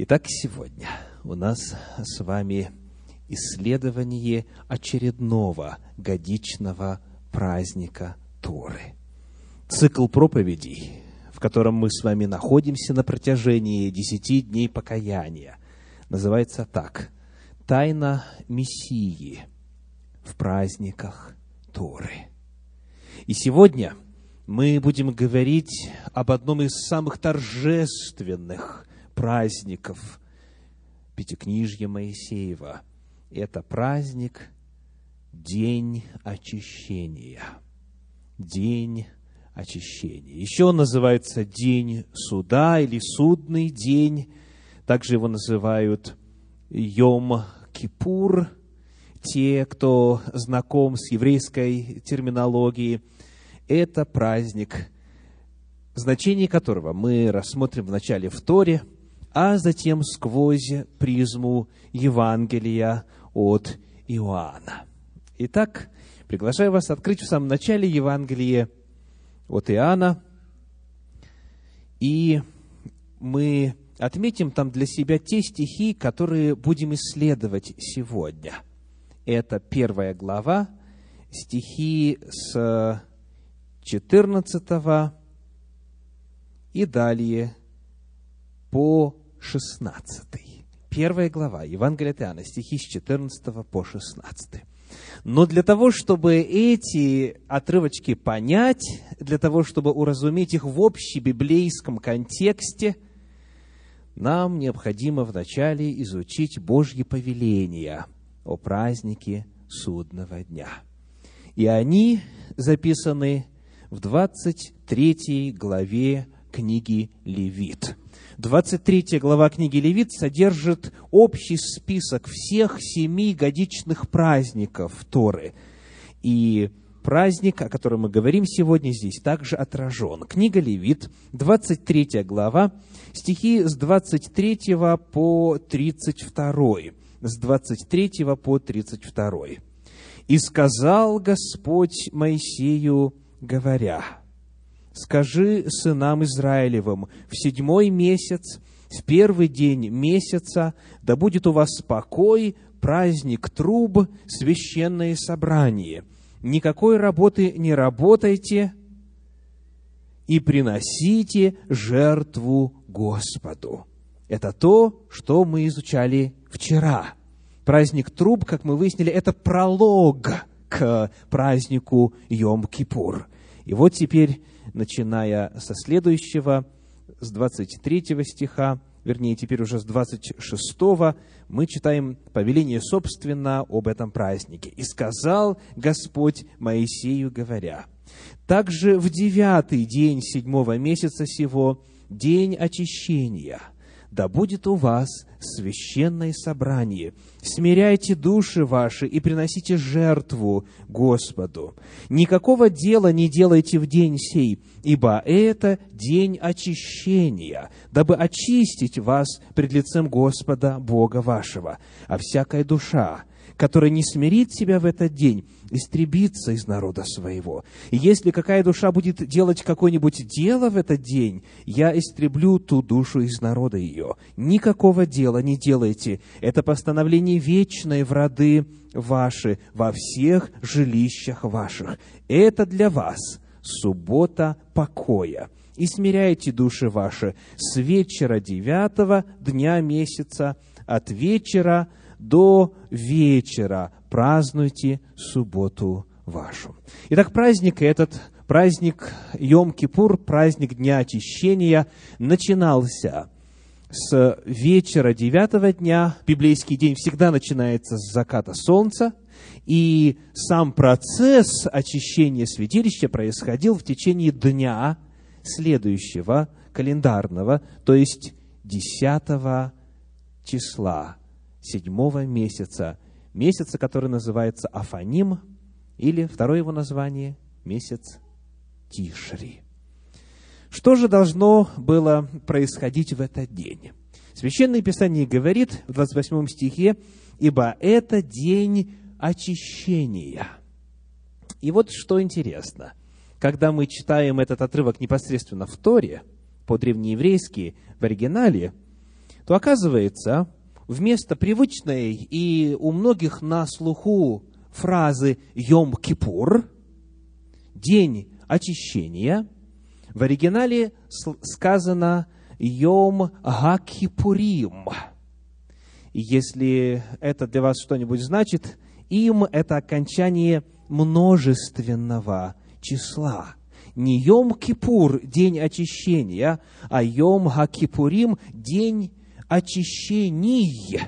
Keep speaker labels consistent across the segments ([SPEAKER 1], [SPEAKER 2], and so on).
[SPEAKER 1] Итак, сегодня у нас с вами исследование очередного годичного праздника Торы. Цикл проповедей, в котором мы с вами находимся на протяжении десяти дней покаяния, называется так «Тайна Мессии в праздниках Торы». И сегодня мы будем говорить об одном из самых торжественных праздников Пятикнижья Моисеева. Это праздник День очищения. День очищения. Еще он называется День суда или Судный день. Также его называют Йом Кипур. Те, кто знаком с еврейской терминологией, это праздник, значение которого мы рассмотрим в начале в Торе – а затем сквозь призму Евангелия от Иоанна. Итак, приглашаю вас открыть в самом начале Евангелие от Иоанна, и мы отметим там для себя те стихи, которые будем исследовать сегодня. Это первая глава, стихи с 14 и далее по 16. Первая глава Евангелия от Иоанна, стихи с 14 по 16. Но для того, чтобы эти отрывочки понять, для того, чтобы уразуметь их в общебиблейском контексте, нам необходимо вначале изучить Божьи повеления о празднике судного дня. И они записаны в 23 главе книги Левит – 23 глава книги Левит содержит общий список всех семи годичных праздников Торы. И праздник, о котором мы говорим сегодня, здесь также отражен. Книга Левит, 23 глава, стихи с 23 по 32. С 23 по 32. «И сказал Господь Моисею, говоря, скажи сынам Израилевым, в седьмой месяц, в первый день месяца, да будет у вас покой, праздник труб, священное собрание. Никакой работы не работайте и приносите жертву Господу. Это то, что мы изучали вчера. Праздник труб, как мы выяснили, это пролог к празднику Йом-Кипур. И вот теперь начиная со следующего, с 23 стиха, вернее, теперь уже с 26, мы читаем повеление, собственно, об этом празднике. «И сказал Господь Моисею, говоря, «Также в девятый день седьмого месяца сего, день очищения, да будет у вас священное собрание. Смиряйте души ваши и приносите жертву Господу. Никакого дела не делайте в день сей, ибо это день очищения, дабы очистить вас пред лицем Господа Бога вашего. А всякая душа, которая не смирит себя в этот день, истребится из народа своего. И если какая душа будет делать какое-нибудь дело в этот день, я истреблю ту душу из народа ее. Никакого дела не делайте. Это постановление вечное в роды ваши, во всех жилищах ваших. Это для вас суббота покоя. И смиряйте души ваши с вечера девятого дня месяца, от вечера до вечера празднуйте субботу вашу. Итак, праздник этот, праздник Йом-Кипур, праздник Дня Очищения, начинался с вечера девятого дня. Библейский день всегда начинается с заката солнца, и сам процесс очищения святилища происходил в течение дня следующего календарного, то есть десятого числа седьмого месяца, месяца, который называется Афаним, или второе его название – месяц Тишри. Что же должно было происходить в этот день? Священное Писание говорит в 28 стихе, «Ибо это день очищения». И вот что интересно. Когда мы читаем этот отрывок непосредственно в Торе, по-древнееврейски, в оригинале – то оказывается, вместо привычной и у многих на слуху фразы «Йом-Кипур», день очищения, в оригинале сказано «Йом Гакипурим». Если это для вас что-нибудь значит, им это окончание множественного числа. Не Йом-Кипур – день очищения, а Йом Гакипурим – день очищений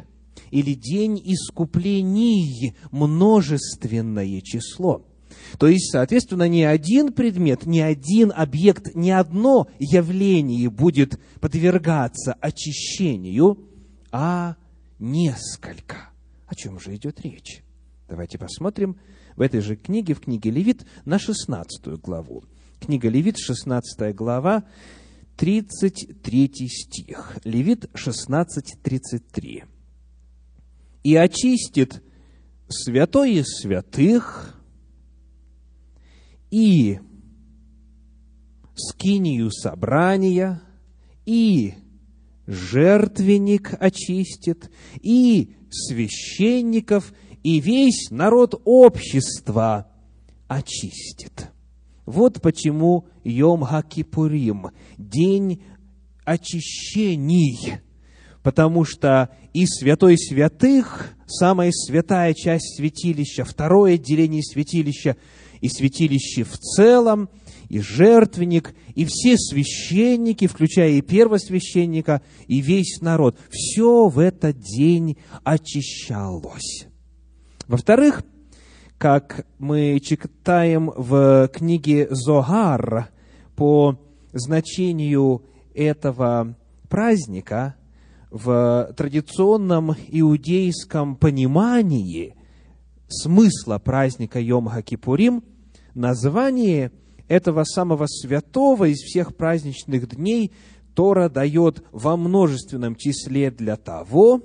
[SPEAKER 1] или день искуплений, множественное число. То есть, соответственно, ни один предмет, ни один объект, ни одно явление будет подвергаться очищению, а несколько. О чем же идет речь? Давайте посмотрим в этой же книге, в книге Левит, на 16 главу. Книга Левит, 16 глава, 33 стих. Левит 16, 33. «И очистит святое святых, и скинию собрания, и жертвенник очистит, и священников, и весь народ общества очистит. Вот почему Йом Хакипурим – день очищений, потому что и святой святых, самая святая часть святилища, второе отделение святилища – и святилище в целом, и жертвенник, и все священники, включая и первосвященника, и весь народ. Все в этот день очищалось. Во-вторых, как мы читаем в книге Зогар по значению этого праздника, в традиционном иудейском понимании смысла праздника Йом-Хакипурим название этого самого святого из всех праздничных дней Тора дает во множественном числе для того,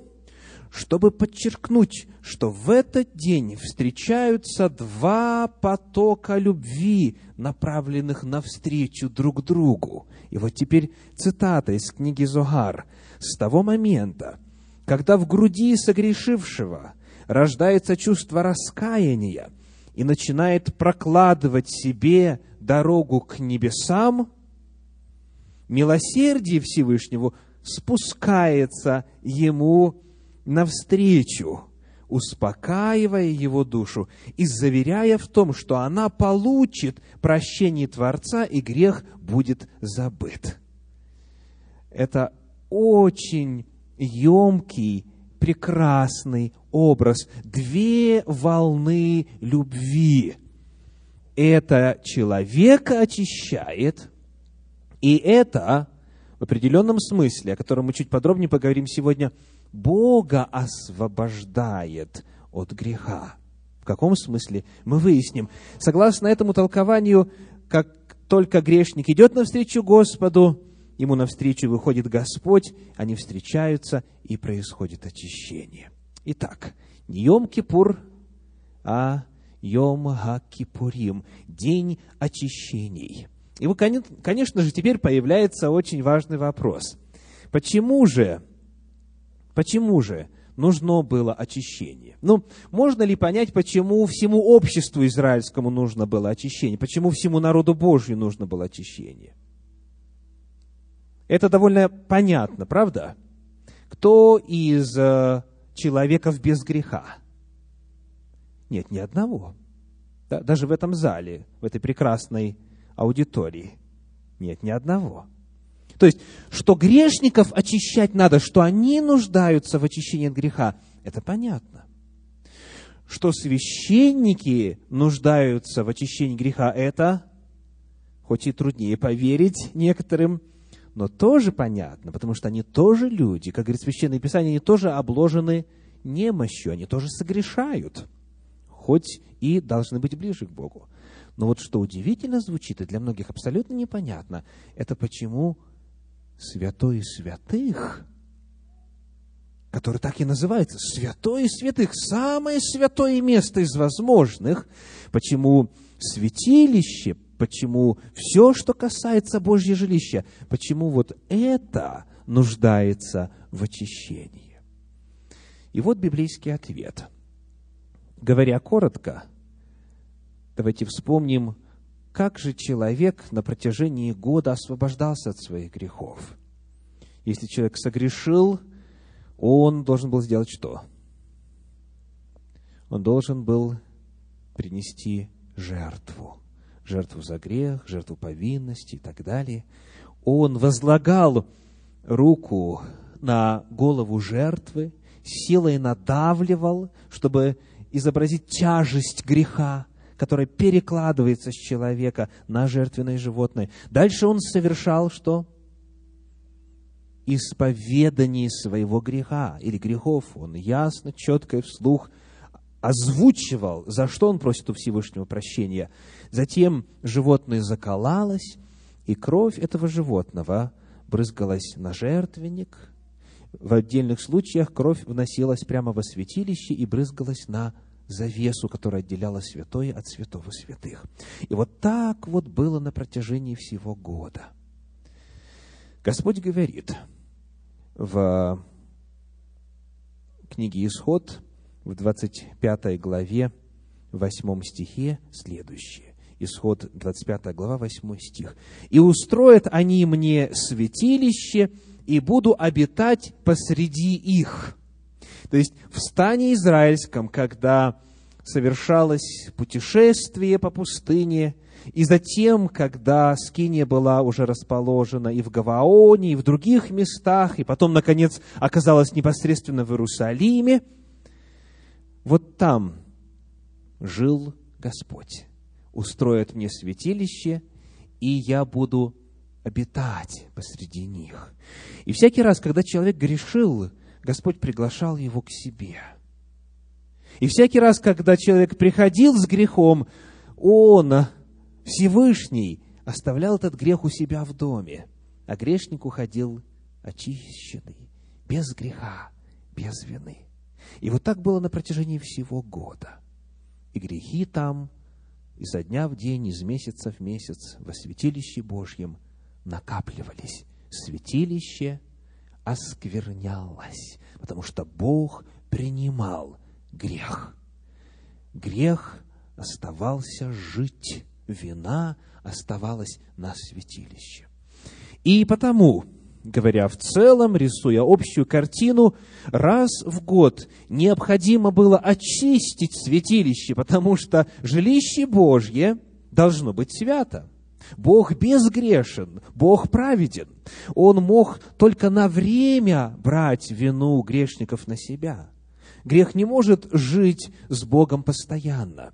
[SPEAKER 1] чтобы подчеркнуть, что в этот день встречаются два потока любви, направленных навстречу друг другу. И вот теперь цитата из книги Зогар. «С того момента, когда в груди согрешившего рождается чувство раскаяния, и начинает прокладывать себе дорогу к небесам, милосердие Всевышнего спускается ему навстречу, успокаивая его душу и заверяя в том, что она получит прощение Творца и грех будет забыт. Это очень емкий прекрасный образ, две волны любви. Это человека очищает, и это в определенном смысле, о котором мы чуть подробнее поговорим сегодня, Бога освобождает от греха. В каком смысле? Мы выясним. Согласно этому толкованию, как только грешник идет навстречу Господу, ему навстречу выходит Господь, они встречаются, и происходит очищение. Итак, не Йом-Кипур, а Йом-Ха-Кипурим, день очищений. И, конечно же, теперь появляется очень важный вопрос. Почему же, почему же нужно было очищение? Ну, можно ли понять, почему всему обществу израильскому нужно было очищение? Почему всему народу Божью нужно было очищение? Это довольно понятно, правда? Кто из э, человеков без греха? Нет, ни одного. Да, даже в этом зале, в этой прекрасной аудитории. Нет, ни одного. То есть, что грешников очищать надо, что они нуждаются в очищении от греха, это понятно. Что священники нуждаются в очищении греха, это, хоть и труднее поверить некоторым, но тоже понятно, потому что они тоже люди, как говорит Священное Писание, они тоже обложены немощью, они тоже согрешают, хоть и должны быть ближе к Богу. Но вот что удивительно звучит, и для многих абсолютно непонятно, это почему святой святых, который так и называется, святой святых, самое святое место из возможных, почему святилище почему все, что касается Божьего жилища, почему вот это нуждается в очищении. И вот библейский ответ. Говоря коротко, давайте вспомним, как же человек на протяжении года освобождался от своих грехов. Если человек согрешил, он должен был сделать что? Он должен был принести жертву. Жертву за грех, жертву повинности и так далее. Он возлагал руку на голову жертвы, силой надавливал, чтобы изобразить тяжесть греха, которая перекладывается с человека на жертвенное животное. Дальше он совершал что? Исповедание своего греха или грехов. Он ясно, четко и вслух озвучивал, за что он просит у Всевышнего прощения. Затем животное заколалось, и кровь этого животного брызгалась на жертвенник. В отдельных случаях кровь вносилась прямо во святилище и брызгалась на завесу, которая отделяла святое от святого святых. И вот так вот было на протяжении всего года. Господь говорит в книге Исход, в 25 главе, 8 стихе следующее. Исход 25 глава, 8 стих. «И устроят они мне святилище, и буду обитать посреди их». То есть в стане израильском, когда совершалось путешествие по пустыне, и затем, когда Скиния была уже расположена и в Гаваоне, и в других местах, и потом, наконец, оказалась непосредственно в Иерусалиме, вот там жил Господь. Устроят мне святилище, и я буду обитать посреди них. И всякий раз, когда человек грешил, Господь приглашал его к себе. И всякий раз, когда человек приходил с грехом, он, Всевышний, оставлял этот грех у себя в доме, а грешник уходил очищенный, без греха, без вины. И вот так было на протяжении всего года. И грехи там изо дня в день, из месяца в месяц во святилище Божьем накапливались. Святилище осквернялось, потому что Бог принимал грех. Грех оставался жить, вина оставалась на святилище. И потому, говоря в целом, рисуя общую картину, раз в год необходимо было очистить святилище, потому что жилище Божье должно быть свято. Бог безгрешен, Бог праведен. Он мог только на время брать вину грешников на себя. Грех не может жить с Богом постоянно.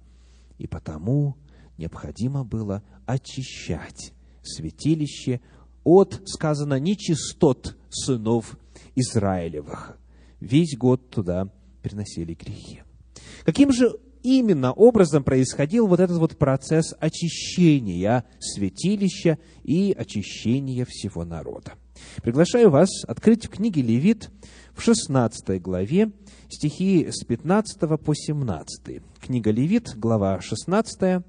[SPEAKER 1] И потому необходимо было очищать святилище от, сказано, нечистот сынов Израилевых. Весь год туда приносили грехи. Каким же именно образом происходил вот этот вот процесс очищения святилища и очищения всего народа. Приглашаю вас открыть в книге Левит в 16 главе стихи с 15 по 17. Книга Левит, глава 16,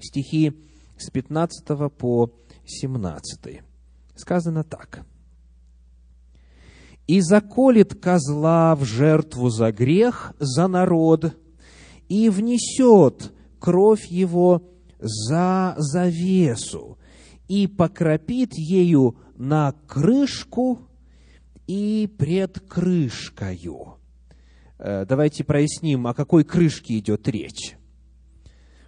[SPEAKER 1] стихи с 15 по 17. Сказано так. «И заколет козла в жертву за грех, за народ, и внесет кровь его за завесу и покропит ею на крышку и пред крышкою. Э, давайте проясним, о какой крышке идет речь.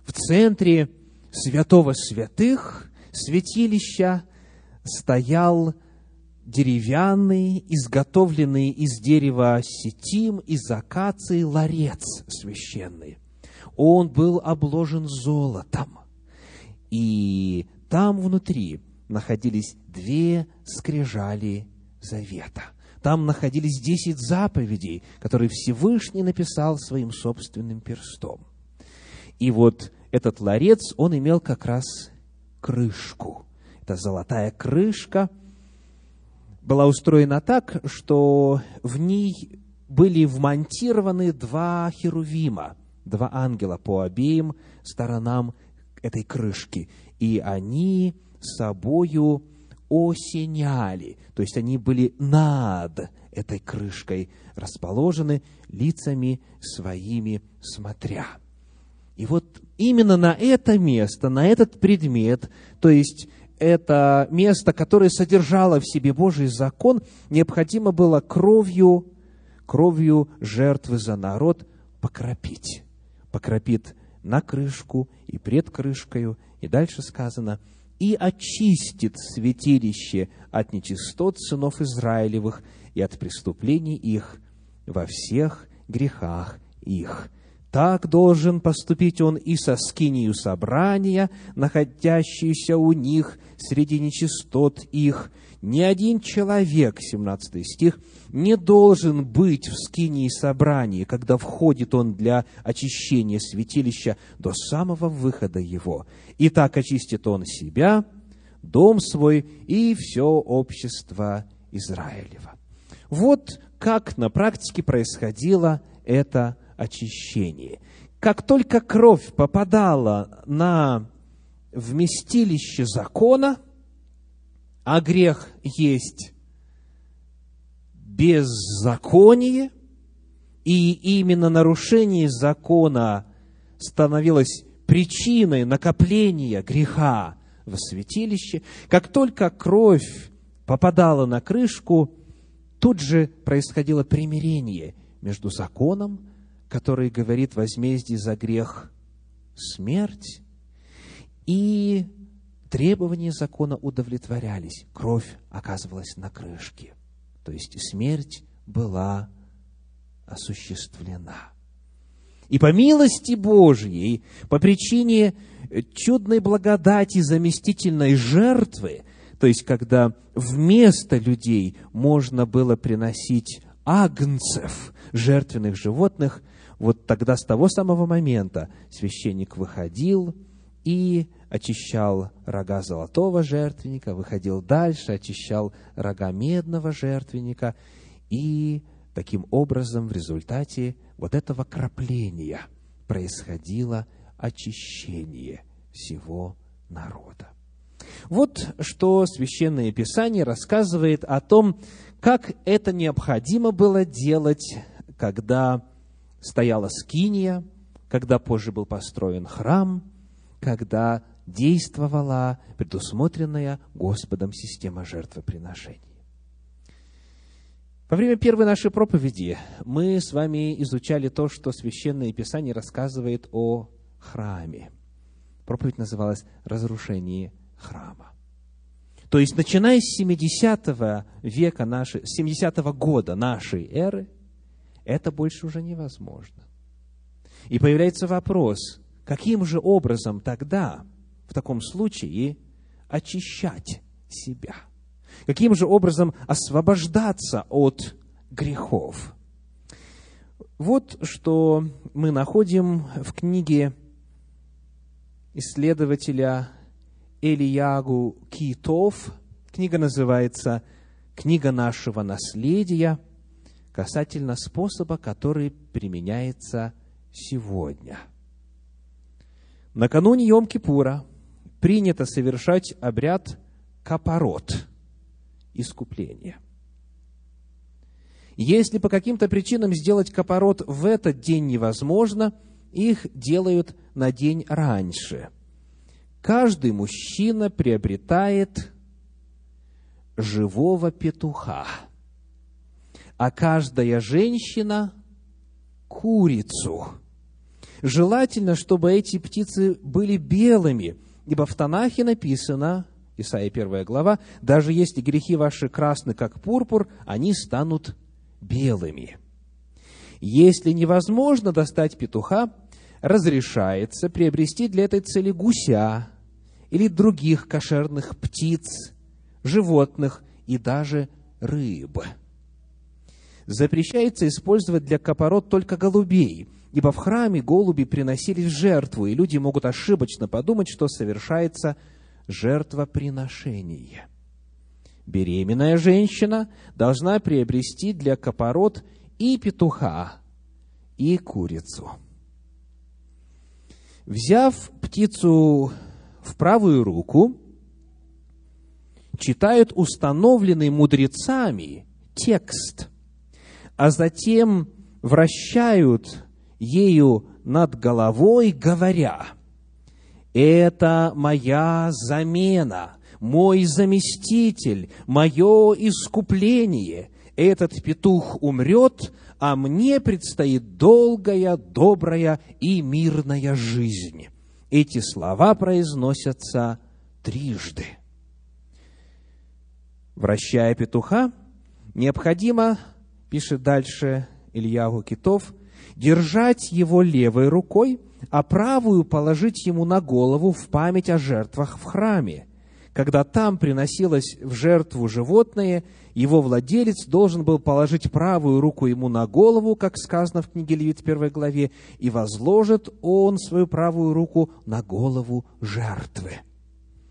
[SPEAKER 1] В центре святого святых святилища стоял деревянный, изготовленный из дерева сетим, из акации ларец священный. Он был обложен золотом. И там внутри находились две скрижали завета. Там находились десять заповедей, которые Всевышний написал своим собственным перстом. И вот этот ларец, он имел как раз крышку. Это золотая крышка – была устроена так, что в ней были вмонтированы два херувима, два ангела по обеим сторонам этой крышки. И они собою осеняли, то есть они были над этой крышкой расположены, лицами своими смотря. И вот именно на это место, на этот предмет, то есть это место, которое содержало в себе Божий закон, необходимо было кровью, кровью жертвы за народ покропить. Покропит на крышку и пред крышкою, и дальше сказано, и очистит святилище от нечистот сынов Израилевых и от преступлений их во всех грехах их. Так должен поступить он и со скинию собрания, находящейся у них среди нечистот их. Ни один человек, 17 стих, не должен быть в скинии собрании, когда входит он для очищения святилища до самого выхода его. И так очистит он себя, дом свой и все общество Израилева. Вот как на практике происходило это очищение. Как только кровь попадала на вместилище закона, а грех есть беззаконие, и именно нарушение закона становилось причиной накопления греха в святилище, как только кровь попадала на крышку, тут же происходило примирение между законом, который говорит возмездие за грех смерть, и требования закона удовлетворялись. Кровь оказывалась на крышке. То есть смерть была осуществлена. И по милости Божьей, по причине чудной благодати заместительной жертвы, то есть когда вместо людей можно было приносить агнцев, жертвенных животных, вот тогда с того самого момента священник выходил и очищал рога золотого жертвенника, выходил дальше, очищал рога медного жертвенника, и таким образом в результате вот этого крапления происходило очищение всего народа. Вот что Священное Писание рассказывает о том, как это необходимо было делать, когда стояла скиния, когда позже был построен храм, когда действовала предусмотренная Господом система жертвоприношений. Во время первой нашей проповеди мы с вами изучали то, что Священное Писание рассказывает о храме. Проповедь называлась «Разрушение храма». То есть, начиная с 70 века нашей, 70 года нашей эры, это больше уже невозможно. И появляется вопрос, каким же образом тогда, в таком случае, очищать себя? Каким же образом освобождаться от грехов? Вот что мы находим в книге исследователя Элиягу Китов. Книга называется «Книга нашего наследия» касательно способа, который применяется сегодня. Накануне Йом-Кипура принято совершать обряд капорот, искупления. Если по каким-то причинам сделать капорот в этот день невозможно, их делают на день раньше. Каждый мужчина приобретает живого петуха – а каждая женщина – курицу. Желательно, чтобы эти птицы были белыми, ибо в Танахе написано, Исайя 1 глава, «Даже если грехи ваши красны, как пурпур, они станут белыми». Если невозможно достать петуха, разрешается приобрести для этой цели гуся или других кошерных птиц, животных и даже рыб – запрещается использовать для капорот только голубей, ибо в храме голуби приносились жертву, и люди могут ошибочно подумать, что совершается жертвоприношение. Беременная женщина должна приобрести для капорот и петуха, и курицу. Взяв птицу в правую руку, читают установленный мудрецами текст, а затем вращают ею над головой, говоря, «Это моя замена, мой заместитель, мое искупление. Этот петух умрет, а мне предстоит долгая, добрая и мирная жизнь». Эти слова произносятся трижды. Вращая петуха, необходимо, пишет дальше Ильягу Китов, держать его левой рукой, а правую положить ему на голову в память о жертвах в храме. Когда там приносилось в жертву животное, его владелец должен был положить правую руку ему на голову, как сказано в книге Левит в первой главе, и возложит он свою правую руку на голову жертвы.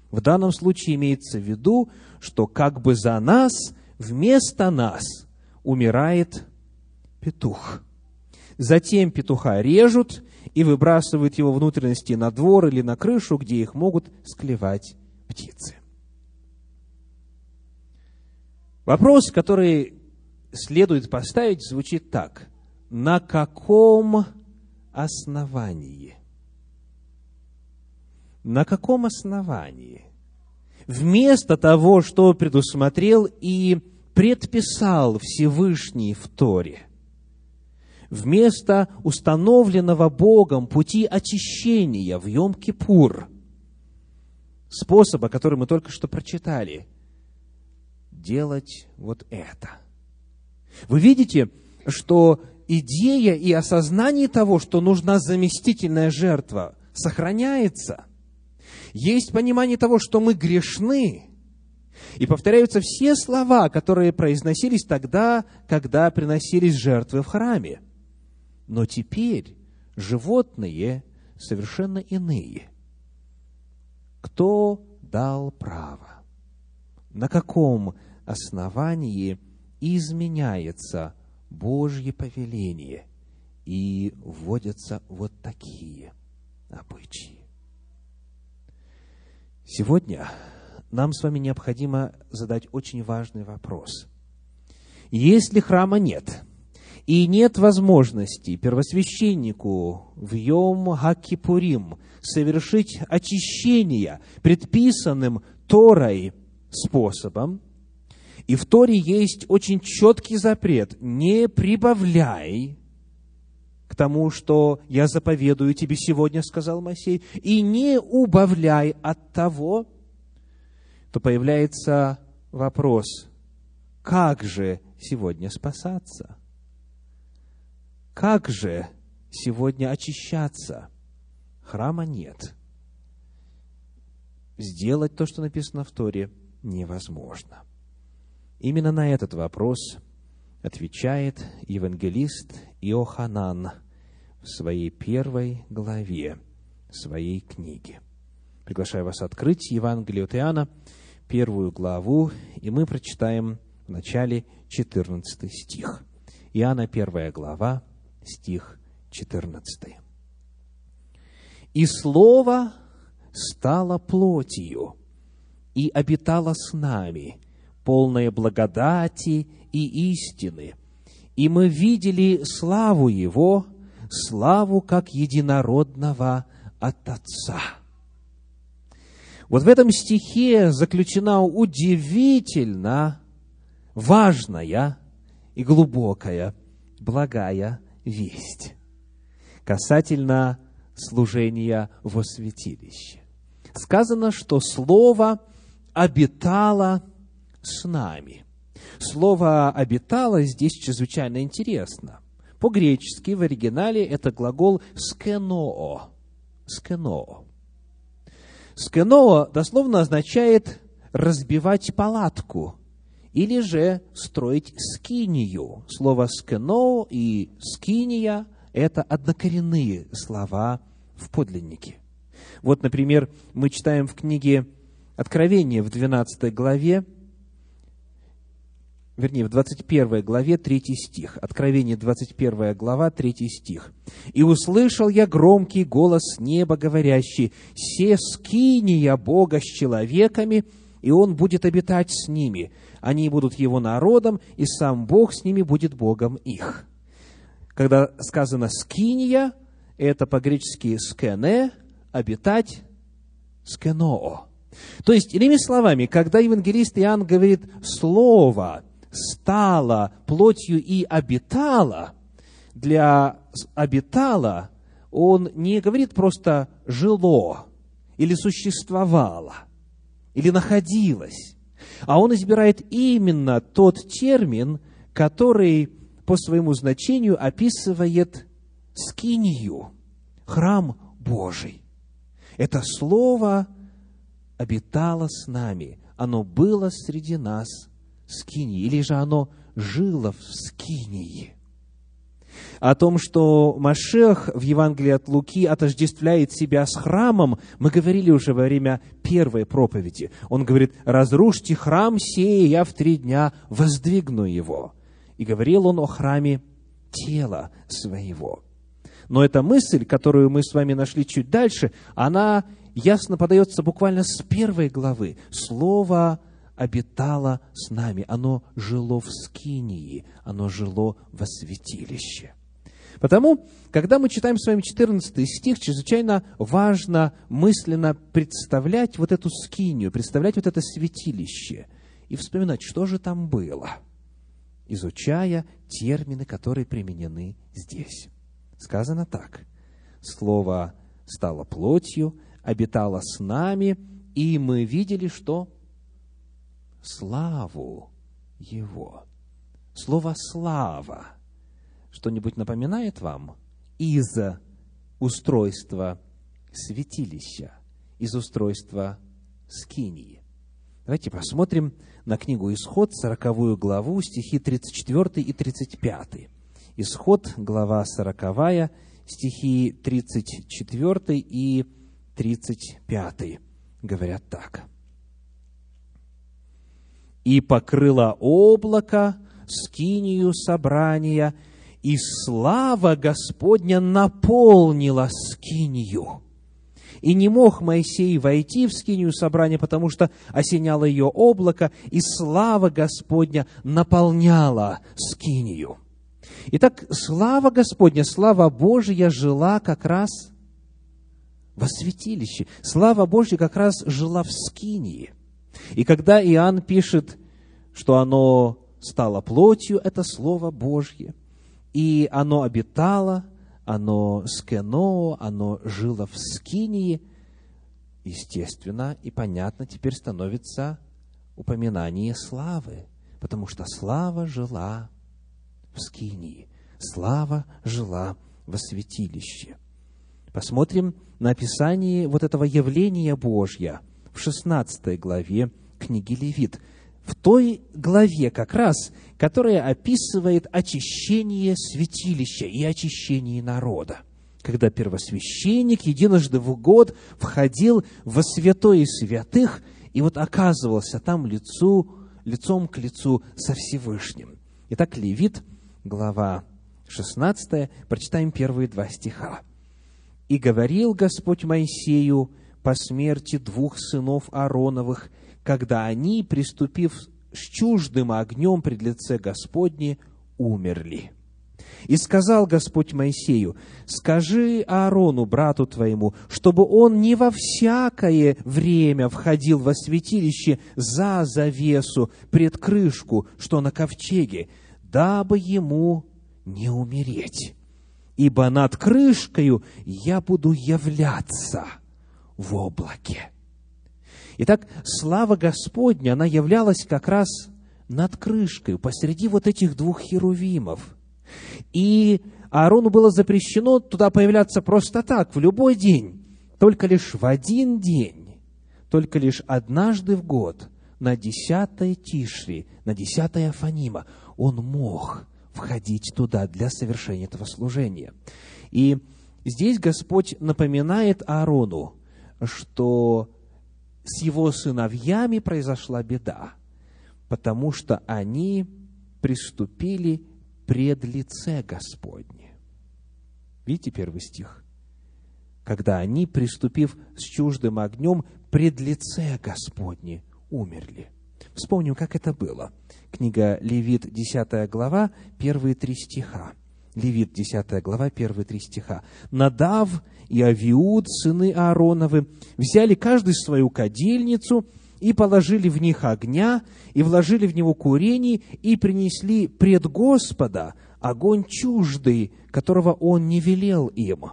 [SPEAKER 1] В данном случае имеется в виду, что как бы за нас, вместо нас, умирает петух. Затем петуха режут и выбрасывают его внутренности на двор или на крышу, где их могут склевать птицы. Вопрос, который следует поставить, звучит так. На каком основании? На каком основании? Вместо того, что предусмотрел и предписал Всевышний в Торе, вместо установленного Богом пути очищения в Йом-Кипур, способа, который мы только что прочитали, делать вот это. Вы видите, что идея и осознание того, что нужна заместительная жертва, сохраняется – есть понимание того, что мы грешны. И повторяются все слова, которые произносились тогда, когда приносились жертвы в храме. Но теперь животные совершенно иные. Кто дал право? На каком основании изменяется Божье повеление и вводятся вот такие обычаи? Сегодня нам с вами необходимо задать очень важный вопрос. Если храма нет, и нет возможности первосвященнику в Йом Хакипурим совершить очищение предписанным Торой способом, и в Торе есть очень четкий запрет – не прибавляй к тому, что я заповедую тебе сегодня, сказал Моисей, и не убавляй от того, то появляется вопрос, как же сегодня спасаться? Как же сегодня очищаться? Храма нет. Сделать то, что написано в Торе, невозможно. Именно на этот вопрос отвечает евангелист Иоханан в своей первой главе своей книги. Приглашаю вас открыть Евангелие от Иоанна, первую главу, и мы прочитаем в начале 14 стих. Иоанна, первая глава, стих 14. «И Слово стало плотью, и обитало с нами, полное благодати и истины. И мы видели славу Его, славу как единородного от Отца. Вот в этом стихе заключена удивительно важная и глубокая, благая весть касательно служения во святилище. Сказано, что Слово обитало с нами. Слово «обитало» здесь чрезвычайно интересно. По-гречески в оригинале это глагол «скеноо». «Скеноо». «Скеноо» дословно означает «разбивать палатку» или же «строить скинию». Слово «скено» и «скиния» – это однокоренные слова в подлиннике. Вот, например, мы читаем в книге Откровение в 12 главе, вернее, в 21 главе 3 стих. Откровение 21 глава 3 стих. «И услышал я громкий голос неба, говорящий, «Се скиния Бога с человеками, и Он будет обитать с ними. Они будут Его народом, и сам Бог с ними будет Богом их. Когда сказано «скиния», это по-гречески «скене», «обитать», «скеноо». То есть, иными словами, когда евангелист Иоанн говорит «слово стало плотью и обитало», для обитала он не говорит просто «жило» или «существовало» или «находилось», а он избирает именно тот термин, который по своему значению описывает скинию, храм Божий. Это слово обитало с нами, оно было среди нас скинии, или же оно жило в скинии о том, что Машех в Евангелии от Луки отождествляет себя с храмом, мы говорили уже во время первой проповеди. Он говорит, разрушьте храм сей, я в три дня воздвигну его. И говорил он о храме тела своего. Но эта мысль, которую мы с вами нашли чуть дальше, она ясно подается буквально с первой главы. Слово обитало с нами, оно жило в Скинии, оно жило во святилище. Потому, когда мы читаем с вами 14 стих, чрезвычайно важно мысленно представлять вот эту скинию, представлять вот это святилище и вспоминать, что же там было, изучая термины, которые применены здесь. Сказано так. Слово стало плотью, обитало с нами, и мы видели, что славу Его. Слово «слава» что-нибудь напоминает вам из устройства святилища, из устройства скинии? Давайте посмотрим на книгу «Исход», 40 главу, стихи 34 и 35. Исход, глава 40, стихи 34 и 35 говорят так. «И покрыло облако скинию собрания, и слава Господня наполнила скинию. И не мог Моисей войти в скинию собрания, потому что осеняло ее облако, и слава Господня наполняла скинию. Итак, слава Господня, слава Божья жила как раз во святилище. Слава Божья как раз жила в скинии. И когда Иоанн пишет, что оно стало плотью, это Слово Божье – и оно обитало, оно скено, оно жило в скинии. Естественно и понятно теперь становится упоминание славы, потому что слава жила в скинии, слава жила во святилище. Посмотрим на описание вот этого явления Божья в 16 главе книги Левит – в той главе как раз, которая описывает очищение святилища и очищение народа. Когда первосвященник единожды в год входил во святое святых и вот оказывался там лицу, лицом к лицу со Всевышним. Итак, Левит, глава 16, прочитаем первые два стиха. «И говорил Господь Моисею по смерти двух сынов Аароновых – когда они, приступив с чуждым огнем пред лице Господне, умерли. И сказал Господь Моисею, скажи Аарону, брату твоему, чтобы он не во всякое время входил во святилище за завесу, пред крышку, что на ковчеге, дабы ему не умереть. Ибо над крышкою я буду являться в облаке. Итак, слава Господня, она являлась как раз над крышкой, посреди вот этих двух херувимов. И Аарону было запрещено туда появляться просто так, в любой день, только лишь в один день, только лишь однажды в год, на десятое Тишри, на десятое Афанима, он мог входить туда для совершения этого служения. И здесь Господь напоминает Аарону, что с его сыновьями произошла беда, потому что они приступили пред лице Господне. Видите первый стих? Когда они, приступив с чуждым огнем, пред лице Господне умерли. Вспомним, как это было. Книга Левит, 10 глава, первые три стиха. Левит, 10 глава, первые три стиха. «Надав и Авиуд, сыны Аароновы, взяли каждый свою кадильницу и положили в них огня, и вложили в него курение, и принесли пред Господа огонь чуждый, которого он не велел им.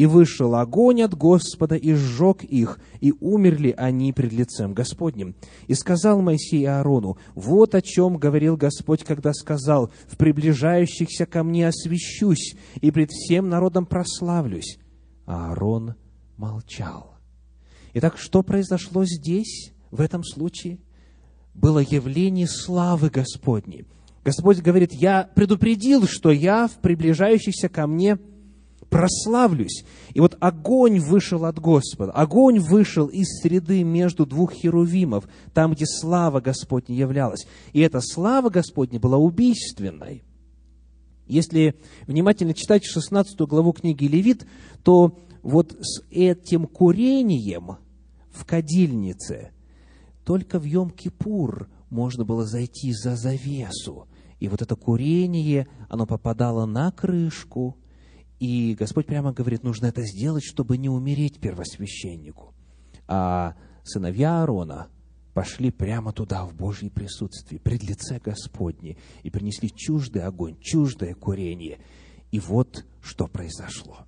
[SPEAKER 1] И вышел огонь от Господа, и сжег их, и умерли они пред лицем Господним. И сказал Моисей Аарону, вот о чем говорил Господь, когда сказал, в приближающихся ко мне освящусь, и пред всем народом прославлюсь. А Аарон молчал. Итак, что произошло здесь, в этом случае? Было явление славы Господней. Господь говорит, я предупредил, что я в приближающихся ко мне прославлюсь. И вот огонь вышел от Господа. Огонь вышел из среды между двух херувимов, там, где слава Господня являлась. И эта слава Господня была убийственной. Если внимательно читать 16 главу книги Левит, то вот с этим курением в кадильнице только в Йом-Кипур можно было зайти за завесу. И вот это курение, оно попадало на крышку, и Господь прямо говорит, нужно это сделать, чтобы не умереть первосвященнику. А сыновья Аарона пошли прямо туда, в Божье присутствие, пред лице Господне, и принесли чуждый огонь, чуждое курение. И вот что произошло.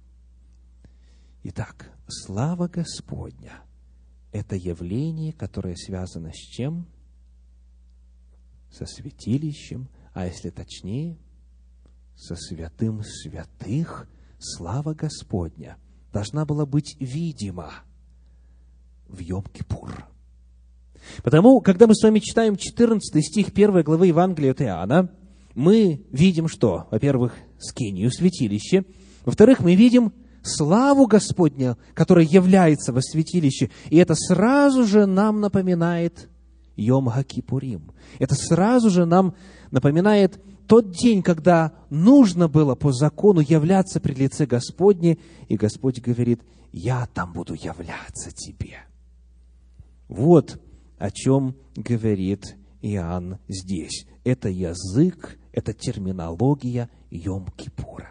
[SPEAKER 1] Итак, слава Господня – это явление, которое связано с чем? Со святилищем, а если точнее, со святым святых – слава Господня должна была быть видима в Йом-Кипур. Потому, когда мы с вами читаем 14 стих 1 главы Евангелия от Иоанна, мы видим что? Во-первых, скинию, святилище. Во-вторых, мы видим славу Господня, которая является во святилище. И это сразу же нам напоминает Йом Хакипурим. Это сразу же нам напоминает тот день, когда нужно было по закону являться при лице Господне, и Господь говорит, я там буду являться тебе. Вот о чем говорит Иоанн здесь. Это язык, это терминология Йом-Кипура.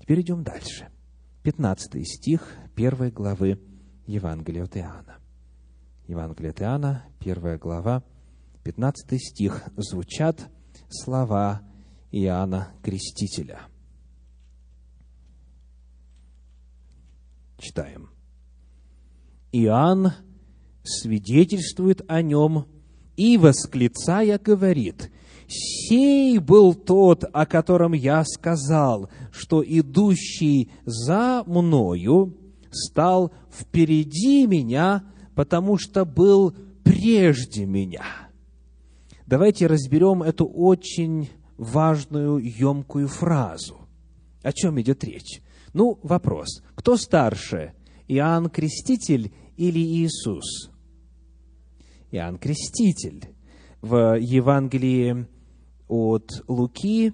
[SPEAKER 1] Теперь идем дальше. 15 стих 1 главы Евангелия от Иоанна. Евангелие от Иоанна, 1 глава, 15 стих. Звучат слова Иоанна Крестителя. Читаем. Иоанн свидетельствует о нем и, восклицая, говорит, «Сей был тот, о котором я сказал, что идущий за мною стал впереди меня, потому что был прежде меня». Давайте разберем эту очень важную, емкую фразу. О чем идет речь? Ну, вопрос. Кто старше, Иоанн Креститель или Иисус? Иоанн Креститель. В Евангелии от Луки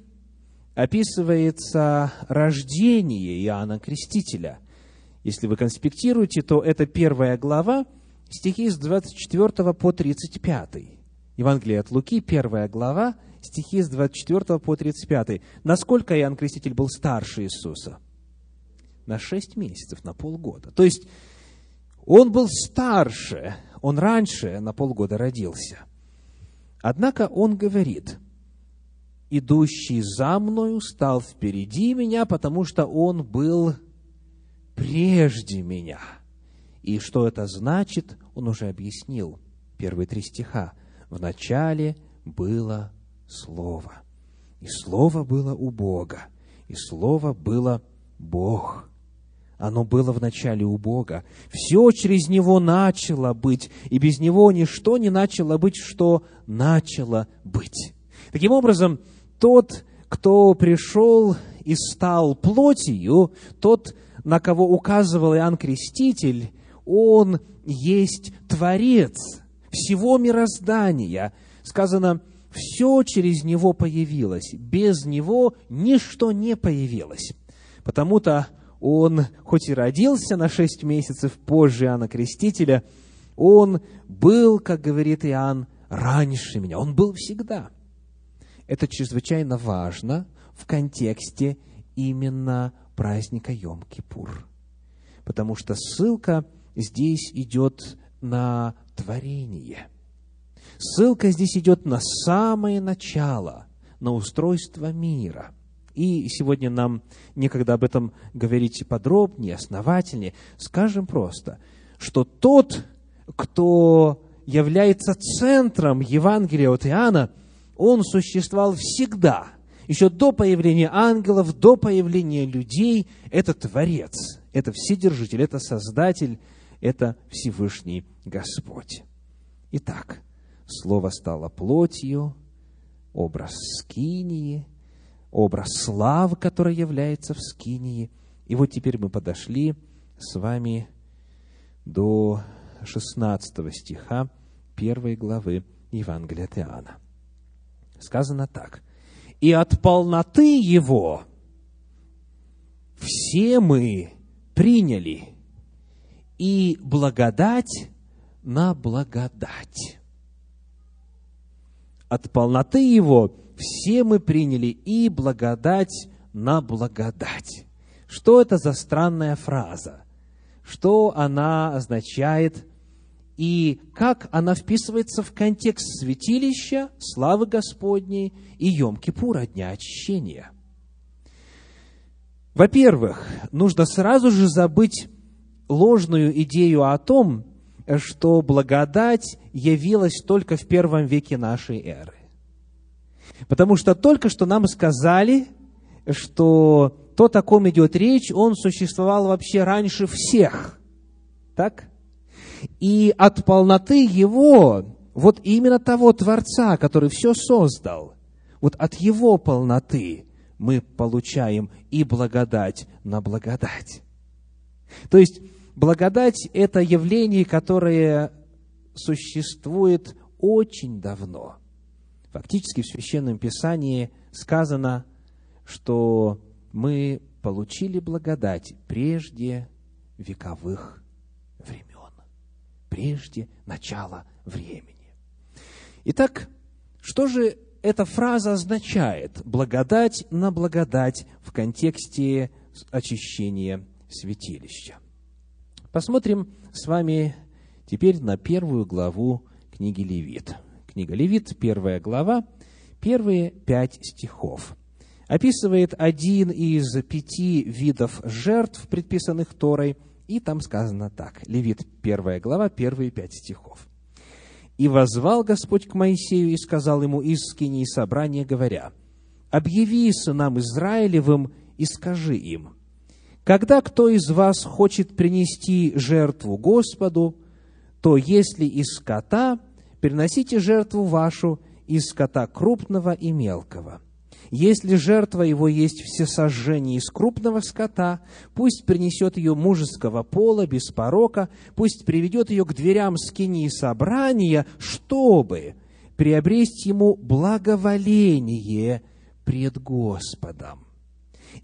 [SPEAKER 1] описывается рождение Иоанна Крестителя. Если вы конспектируете, то это первая глава, стихи с 24 по 35. Евангелие от Луки, первая глава, стихи с 24 по 35. Насколько Иоанн Креститель был старше Иисуса? На шесть месяцев, на полгода. То есть, он был старше, он раньше на полгода родился. Однако он говорит, идущий за мною стал впереди меня, потому что он был прежде меня. И что это значит, он уже объяснил. Первые три стиха. В начале было Слово, и Слово было у Бога, и Слово было Бог. Оно было в начале у Бога. Все через Него начало быть, и без Него ничто не начало быть, что начало быть. Таким образом, тот, кто пришел и стал плотью, тот, на кого указывал Иоанн Креститель, он есть Творец – всего мироздания. Сказано, все через Него появилось, без Него ничто не появилось. Потому-то Он, хоть и родился на шесть месяцев позже Иоанна Крестителя, Он был, как говорит Иоанн, раньше меня. Он был всегда. Это чрезвычайно важно в контексте именно праздника Йом-Кипур. Потому что ссылка здесь идет на творение. Ссылка здесь идет на самое начало, на устройство мира. И сегодня нам некогда об этом говорить подробнее, основательнее. Скажем просто, что тот, кто является центром Евангелия от Иоанна, он существовал всегда, еще до появления ангелов, до появления людей. Это Творец, это Вседержитель, это Создатель, это Всевышний Господь. Итак, Слово стало плотью, образ скинии, образ славы, который является в скинии. И вот теперь мы подошли с вами до 16 стиха первой главы Евангелия от Иоанна. Сказано так. «И от полноты Его все мы приняли, и благодать на благодать». От полноты Его все мы приняли и благодать на благодать. Что это за странная фраза? что она означает и как она вписывается в контекст святилища, славы Господней и Йом-Кипура, Дня Очищения. Во-первых, нужно сразу же забыть ложную идею о том, что благодать явилась только в первом веке нашей эры. Потому что только что нам сказали, что то, о ком идет речь, он существовал вообще раньше всех. Так? И от полноты его, вот именно того Творца, который все создал, вот от его полноты мы получаем и благодать на благодать. То есть, благодать – это явление, которое существует очень давно. Фактически в Священном Писании сказано, что мы получили благодать прежде вековых времен, прежде начала времени. Итак, что же эта фраза означает? Благодать на благодать в контексте очищения святилища. Посмотрим с вами теперь на первую главу книги Левит. Книга Левит, первая глава, первые пять стихов – описывает один из пяти видов жертв, предписанных Торой, и там сказано так. Левит, первая глава, первые пять стихов. «И возвал Господь к Моисею и сказал ему из скинии собрания, говоря, «Объяви сынам Израилевым и скажи им, когда кто из вас хочет принести жертву Господу, то если из скота, приносите жертву вашу из скота крупного и мелкого, если жертва его есть всесожжение из крупного скота, пусть принесет ее мужеского пола, без порока, пусть приведет ее к дверям скинии собрания, чтобы приобрести ему благоволение пред Господом.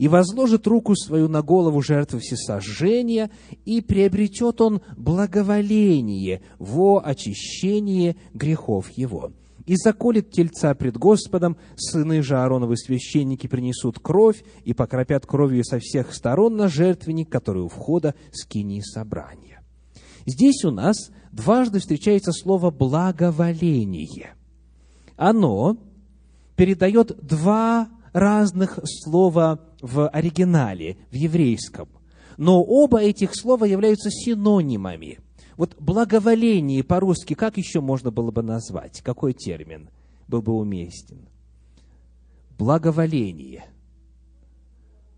[SPEAKER 1] И возложит руку свою на голову жертвы всесожжения, и приобретет он благоволение во очищение грехов его и заколет тельца пред Господом, сыны же Аароновы священники принесут кровь и покропят кровью со всех сторон на жертвенник, который у входа скинии собрания. Здесь у нас дважды встречается слово «благоволение». Оно передает два разных слова в оригинале, в еврейском. Но оба этих слова являются синонимами – вот благоволение по-русски как еще можно было бы назвать? Какой термин был бы уместен? Благоволение.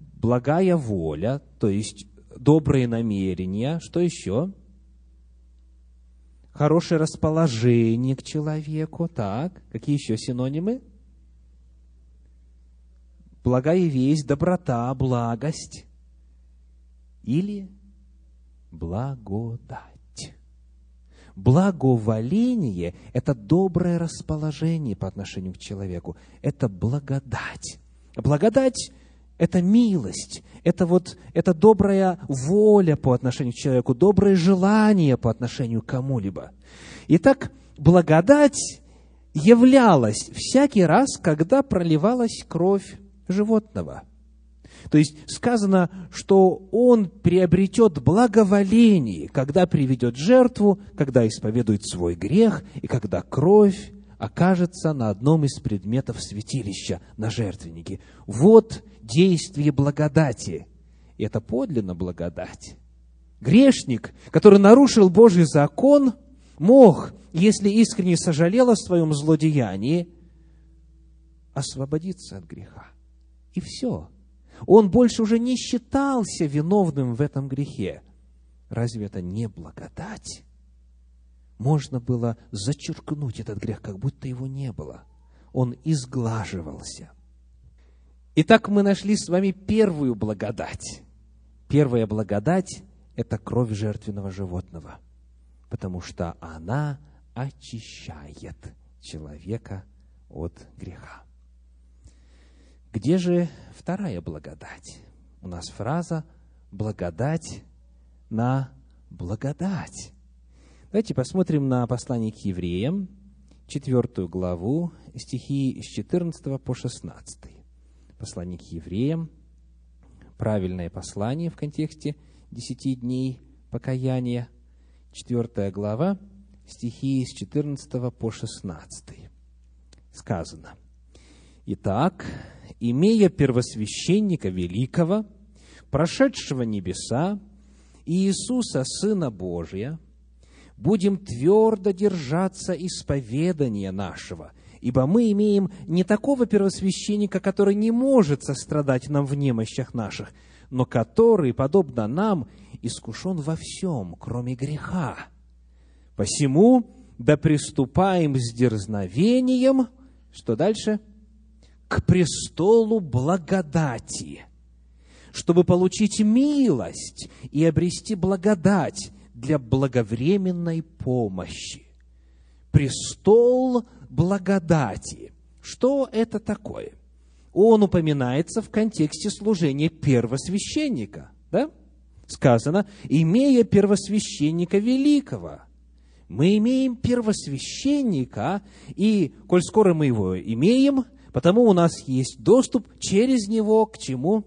[SPEAKER 1] Благая воля, то есть добрые намерения. Что еще? Хорошее расположение к человеку. Так, какие еще синонимы? Благая весть, доброта, благость. Или благодать. Благоволение – это доброе расположение по отношению к человеку. Это благодать. Благодать – это милость, это вот это добрая воля по отношению к человеку, доброе желание по отношению к кому-либо. Итак, благодать являлась всякий раз, когда проливалась кровь животного. То есть сказано, что он приобретет благоволение, когда приведет жертву, когда исповедует свой грех и когда кровь окажется на одном из предметов святилища, на жертвеннике. Вот действие благодати. И это подлинно благодать. Грешник, который нарушил Божий закон, мог, если искренне сожалел о своем злодеянии, освободиться от греха. И все. Он больше уже не считался виновным в этом грехе. Разве это не благодать? Можно было зачеркнуть этот грех, как будто его не было. Он изглаживался. Итак, мы нашли с вами первую благодать. Первая благодать – это кровь жертвенного животного, потому что она очищает человека от греха. Где же вторая благодать? У нас фраза «благодать на благодать». Давайте посмотрим на послание к евреям, четвертую главу, стихи с 14 по 16. Послание к евреям, правильное послание в контексте десяти дней покаяния, четвертая глава, стихи с 14 по 16. Сказано, «Итак, имея первосвященника великого, прошедшего небеса, Иисуса, Сына Божия, будем твердо держаться исповедания нашего, ибо мы имеем не такого первосвященника, который не может сострадать нам в немощах наших, но который, подобно нам, искушен во всем, кроме греха. Посему да приступаем с дерзновением, что дальше – к престолу благодати, чтобы получить милость и обрести благодать для благовременной помощи. Престол благодати. Что это такое? Он упоминается в контексте служения первосвященника. Да? Сказано, имея первосвященника великого. Мы имеем первосвященника, и, коль скоро мы его имеем, Потому у нас есть доступ через него к чему?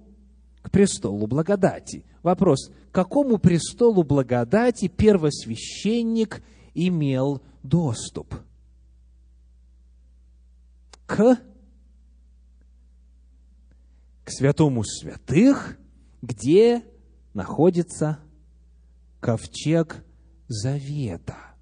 [SPEAKER 1] К престолу благодати. Вопрос, к какому престолу благодати первосвященник имел доступ? К, к святому святых, где находится ковчег завета.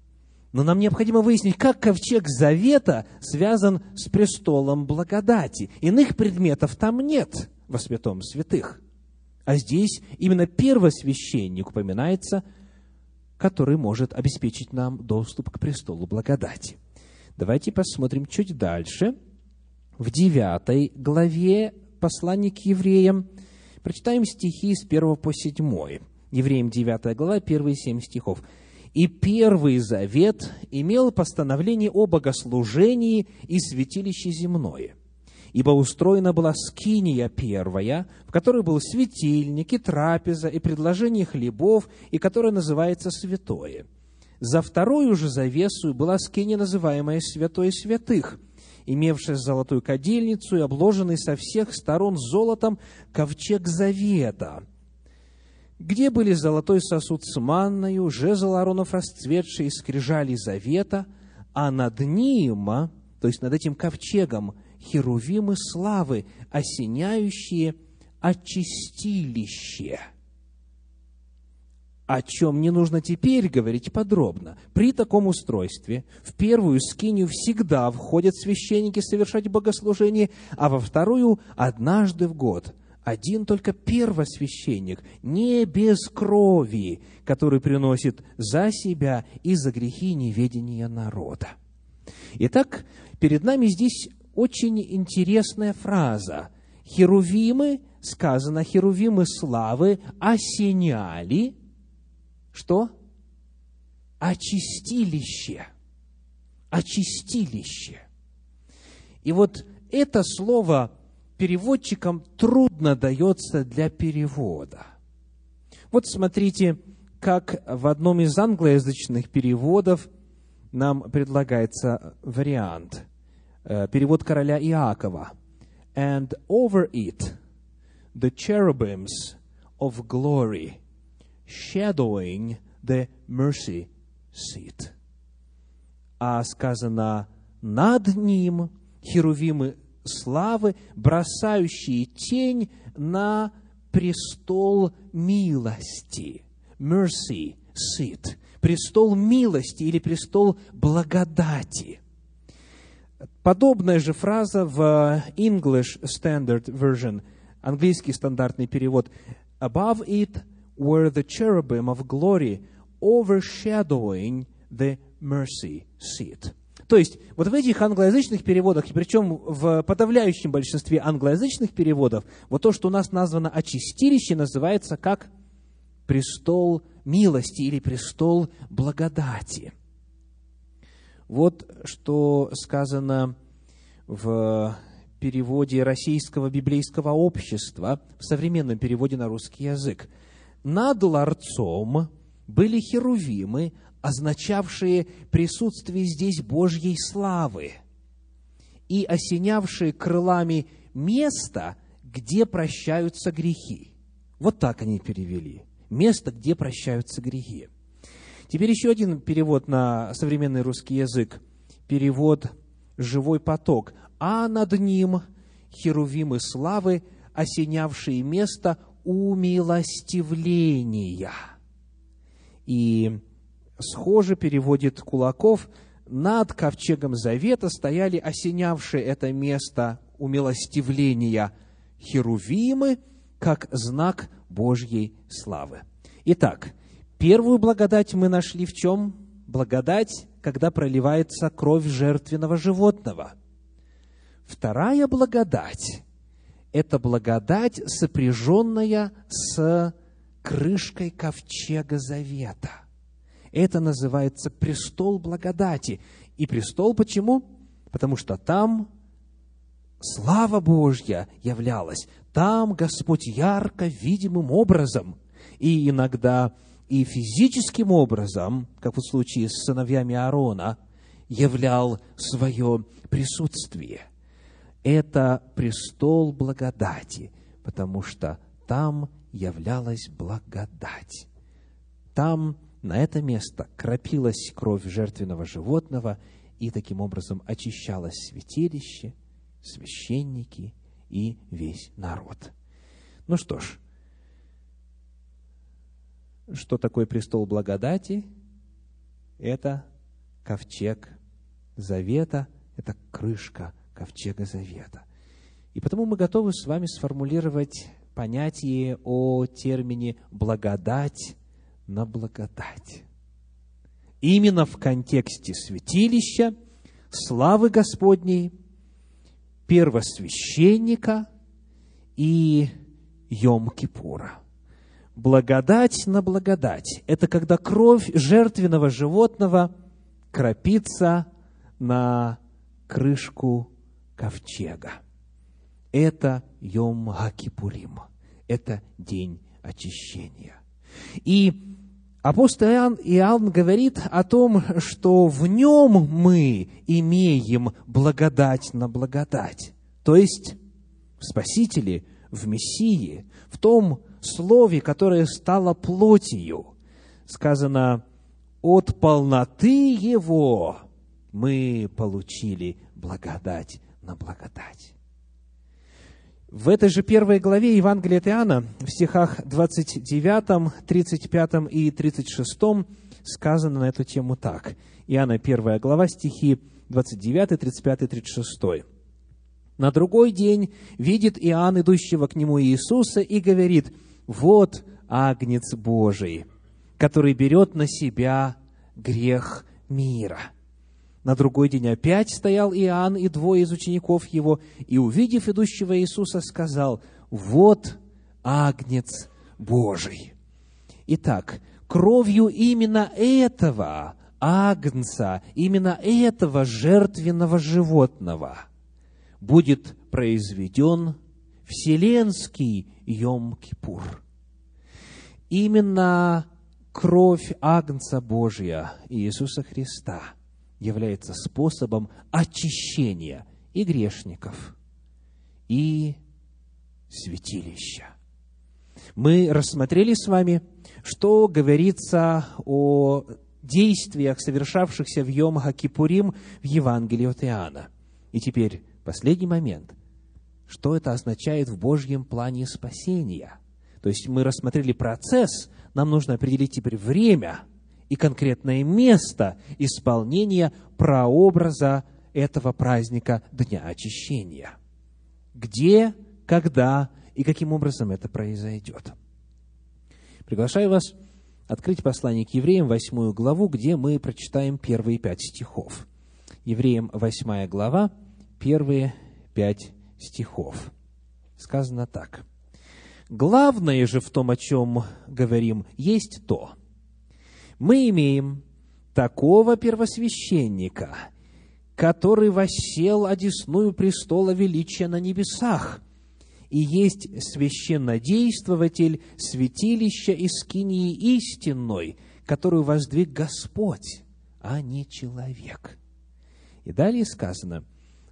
[SPEAKER 1] Но нам необходимо выяснить, как ковчег завета связан с престолом благодати. Иных предметов там нет во святом святых. А здесь именно первосвященник упоминается, который может обеспечить нам доступ к престолу благодати. Давайте посмотрим чуть дальше. В девятой главе послания к евреям прочитаем стихи с 1 по 7. Евреям 9 глава, первые 7 стихов. И Первый Завет имел постановление о богослужении и святилище земное. Ибо устроена была скиния первая, в которой был светильник и трапеза, и предложение хлебов, и которая называется святое. За вторую же завесу была скиния, называемая святое святых, имевшая золотую кадильницу и обложенный со всех сторон золотом ковчег завета – где были золотой сосуд с манною, жезл Ааронов расцветший, скрижали завета, а над ним, то есть над этим ковчегом, херувимы славы, осеняющие очистилище. О чем не нужно теперь говорить подробно. При таком устройстве в первую скинию всегда входят священники совершать богослужение, а во вторую однажды в год – один только первосвященник, не без крови, который приносит за себя и за грехи неведения народа. Итак, перед нами здесь очень интересная фраза. Херувимы, сказано, херувимы славы осеняли, что? Очистилище. Очистилище. И вот это слово переводчикам трудно дается для перевода. Вот смотрите, как в одном из англоязычных переводов нам предлагается вариант. Э, перевод короля Иакова. «And over it the cherubims of glory, shadowing the mercy seat». А сказано «над ним херувимы славы, бросающие тень на престол милости. Mercy seat. Престол милости или престол благодати. Подобная же фраза в English Standard Version, английский стандартный перевод. Above it were the cherubim of glory, overshadowing the mercy seat. То есть, вот в этих англоязычных переводах, и причем в подавляющем большинстве англоязычных переводов, вот то, что у нас названо очистилище, называется как престол милости или престол благодати. Вот что сказано в переводе Российского библейского общества, в современном переводе на русский язык. Над ларцом были херувимы, означавшие присутствие здесь Божьей славы и осенявшие крылами место, где прощаются грехи. Вот так они перевели. Место, где прощаются грехи. Теперь еще один перевод на современный русский язык. Перевод «живой поток». А над ним херувимы славы, осенявшие место умилостивления. И схоже переводит Кулаков, над ковчегом завета стояли осенявшие это место умилостивления херувимы, как знак Божьей славы. Итак, первую благодать мы нашли в чем? Благодать, когда проливается кровь жертвенного животного. Вторая благодать – это благодать, сопряженная с крышкой ковчега завета – это называется престол благодати. И престол почему? Потому что там слава Божья являлась. Там Господь ярко видимым образом и иногда и физическим образом, как в случае с сыновьями Аарона, являл свое присутствие. Это престол благодати, потому что там являлась благодать. Там на это место кропилась кровь жертвенного животного, и таким образом очищалось святилище, священники и весь народ. Ну что ж, что такое престол благодати? Это ковчег завета, это крышка ковчега завета. И потому мы готовы с вами сформулировать понятие о термине благодать на благодать. Именно в контексте святилища, славы Господней, первосвященника и Йом-Кипура. Благодать на благодать – это когда кровь жертвенного животного крапится на крышку ковчега. Это Йом-Кипурим, это день очищения. И Апостол Иоанн, говорит о том, что в нем мы имеем благодать на благодать. То есть в Спасителе, в Мессии, в том Слове, которое стало плотью. Сказано, от полноты Его мы получили благодать на благодать. В этой же первой главе Евангелия от Иоанна, в стихах 29, 35 и 36 сказано на эту тему так. Иоанна, первая глава, стихи 29, 35 и 36. На другой день видит Иоанн, идущего к нему Иисуса, и говорит, «Вот Агнец Божий, который берет на себя грех мира». На другой день опять стоял Иоанн и двое из учеников его, и, увидев идущего Иисуса, сказал, «Вот Агнец Божий». Итак, кровью именно этого Агнца, именно этого жертвенного животного будет произведен вселенский Йом-Кипур. Именно кровь Агнца Божия Иисуса Христа является способом очищения и грешников, и святилища. Мы рассмотрели с вами, что говорится о действиях, совершавшихся в Йом Кипурим в Евангелии от Иоанна. И теперь последний момент. Что это означает в Божьем плане спасения? То есть мы рассмотрели процесс, нам нужно определить теперь время и конкретное место исполнения прообраза этого праздника Дня Очищения. Где, когда и каким образом это произойдет. Приглашаю вас открыть послание к евреям, восьмую главу, где мы прочитаем первые пять стихов. Евреям, восьмая глава, первые пять стихов. Сказано так. Главное же в том, о чем говорим, есть то. Мы имеем такого первосвященника, который воссел одесную престола величия на небесах – и есть священнодействователь святилища и скинии истинной, которую воздвиг Господь, а не человек. И далее сказано,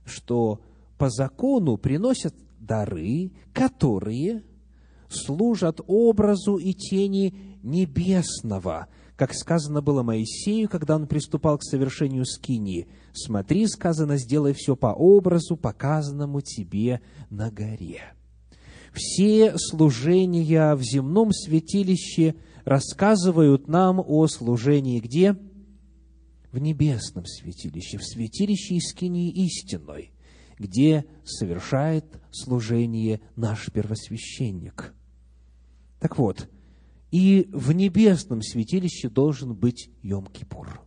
[SPEAKER 1] что по закону приносят дары, которые служат образу и тени небесного, как сказано было Моисею, когда он приступал к совершению скинии. «Смотри, сказано, сделай все по образу, показанному тебе на горе». Все служения в земном святилище рассказывают нам о служении где? В небесном святилище, в святилище Искинии истинной, где совершает служение наш первосвященник. Так вот, и в небесном святилище должен быть Йом-Кипур.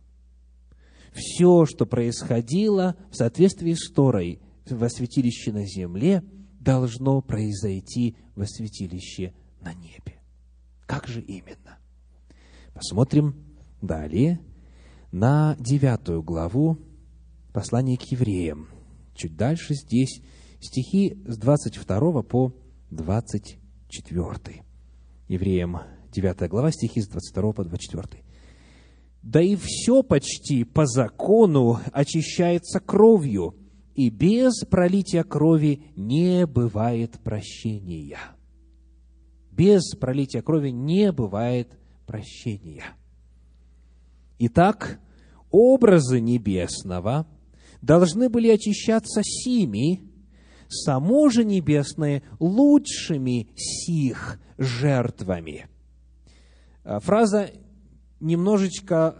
[SPEAKER 1] Все, что происходило в соответствии с Торой во святилище на земле – должно произойти во святилище на небе. Как же именно? Посмотрим далее на девятую главу послания к евреям. Чуть дальше здесь стихи с 22 по 24. Евреям 9 глава, стихи с 22 по 24. «Да и все почти по закону очищается кровью, и без пролития крови не бывает прощения. Без пролития крови не бывает прощения. Итак, образы небесного должны были очищаться сими, само же небесное лучшими сих жертвами. Фраза немножечко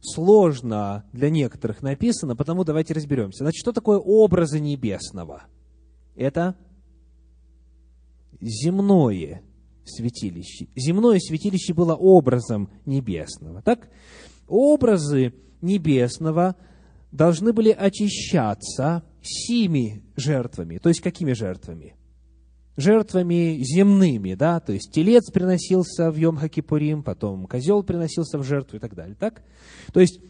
[SPEAKER 1] сложно для некоторых написано, потому давайте разберемся. Значит, что такое образы небесного? Это земное святилище. Земное святилище было образом небесного. Так, образы небесного должны были очищаться сими жертвами. То есть, какими жертвами? Жертвами земными, да, то есть телец приносился в Йом Хакипурим, потом козел приносился в жертву и так далее, так? То есть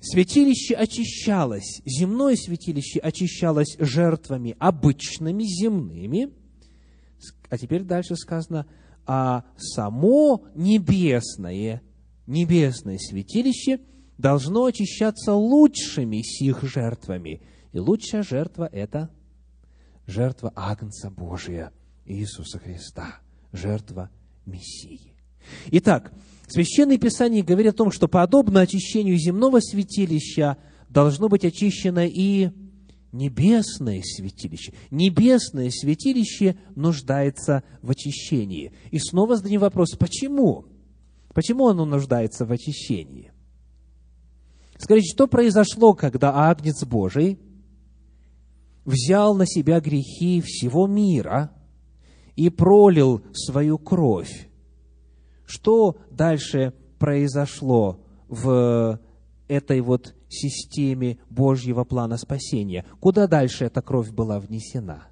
[SPEAKER 1] святилище очищалось, земное святилище очищалось жертвами обычными, земными, а теперь дальше сказано, а само небесное, небесное святилище должно очищаться лучшими сих жертвами. И лучшая жертва – это жертва Агнца Божия – Иисуса Христа, жертва Мессии. Итак, Священное Писание говорит о том, что подобно очищению земного святилища должно быть очищено и небесное святилище. Небесное святилище нуждается в очищении. И снова задаем вопрос, почему? Почему оно нуждается в очищении? Скажите, что произошло, когда Агнец Божий взял на себя грехи всего мира – и пролил свою кровь. Что дальше произошло в этой вот системе Божьего плана спасения? Куда дальше эта кровь была внесена?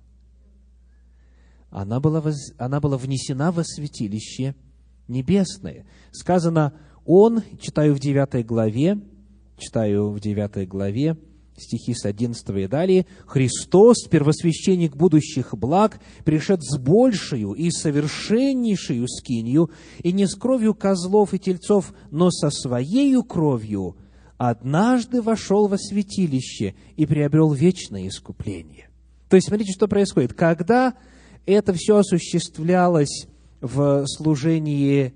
[SPEAKER 1] Она была, воз... она была внесена во святилище небесное. Сказано, он, читаю в девятой главе, читаю в девятой главе, стихи с 11 и далее, «Христос, первосвященник будущих благ, пришед с большую и совершеннейшую скинью, и не с кровью козлов и тельцов, но со своею кровью, однажды вошел во святилище и приобрел вечное искупление». То есть, смотрите, что происходит. Когда это все осуществлялось в служении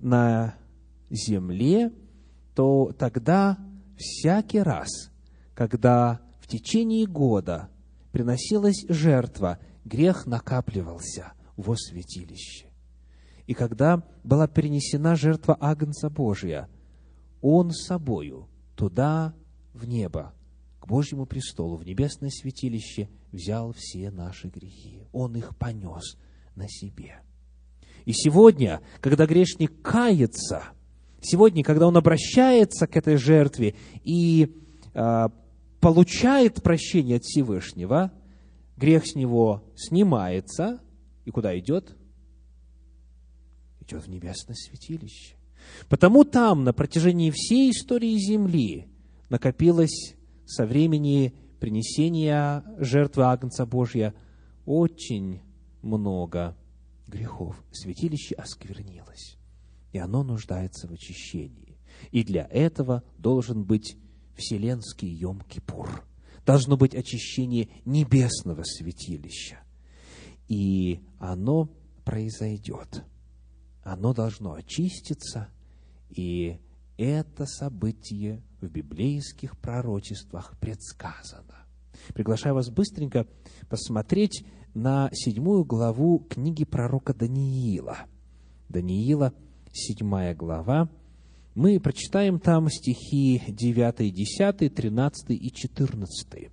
[SPEAKER 1] на земле, то тогда всякий раз, когда в течение года приносилась жертва, грех накапливался во святилище. И когда была перенесена жертва Агнца Божия, Он собою туда, в небо, к Божьему престолу, в небесное святилище, взял все наши грехи. Он их понес на себе. И сегодня, когда грешник кается, сегодня, когда он обращается к этой жертве и э, получает прощение от Всевышнего, грех с него снимается, и куда идет? Идет в небесное святилище. Потому там, на протяжении всей истории Земли, накопилось со времени принесения жертвы Агнца Божья очень много грехов. Святилище осквернилось, и оно нуждается в очищении. И для этого должен быть вселенский Йом-Кипур. Должно быть очищение небесного святилища. И оно произойдет. Оно должно очиститься, и это событие в библейских пророчествах предсказано. Приглашаю вас быстренько посмотреть на седьмую главу книги пророка Даниила. Даниила, седьмая глава. Мы прочитаем там стихи 9, 10, 13 и 14.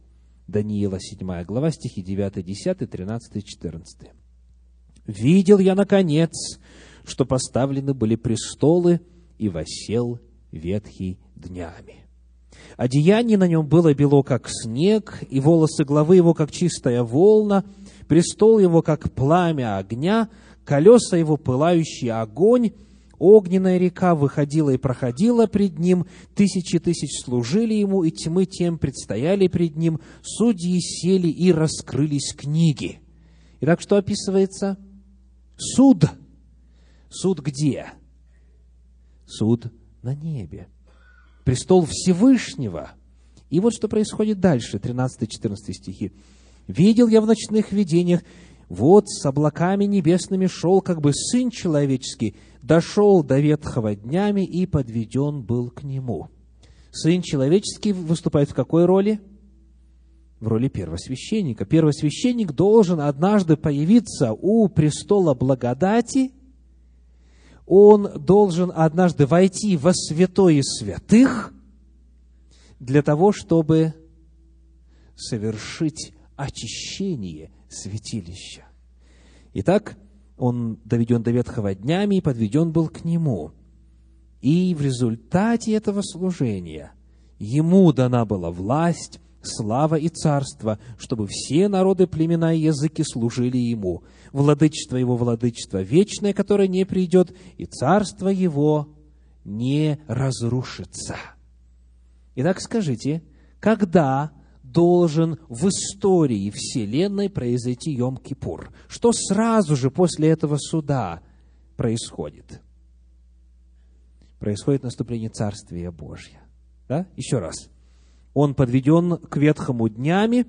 [SPEAKER 1] Даниила, седьмая глава, стихи 9, 10, 13 и 14. «Видел я, наконец, что поставлены были престолы, и восел ветхий днями. Одеяние на нем было бело, как снег, и волосы главы его, как чистая волна, престол его, как пламя огня, колеса его, пылающий огонь, огненная река выходила и проходила пред ним, тысячи тысяч служили ему, и тьмы тем предстояли пред ним, судьи сели и раскрылись книги. Итак, что описывается? Суд. Суд где? Суд на небе престол Всевышнего. И вот что происходит дальше, 13-14 стихи. «Видел я в ночных видениях, вот с облаками небесными шел, как бы Сын Человеческий, дошел до ветхого днями и подведен был к Нему». Сын Человеческий выступает в какой роли? В роли первосвященника. Первосвященник должен однажды появиться у престола благодати – он должен однажды войти во святое святых для того, чтобы совершить очищение святилища. Итак, он доведен до ветхого днями и подведен был к нему. И в результате этого служения ему дана была власть, слава и царство, чтобы все народы, племена и языки служили ему – владычество его владычество вечное, которое не придет, и царство его не разрушится. Итак, скажите, когда должен в истории Вселенной произойти Йом-Кипур? Что сразу же после этого суда происходит? Происходит наступление Царствия Божьего. Да? Еще раз. Он подведен к ветхому днями,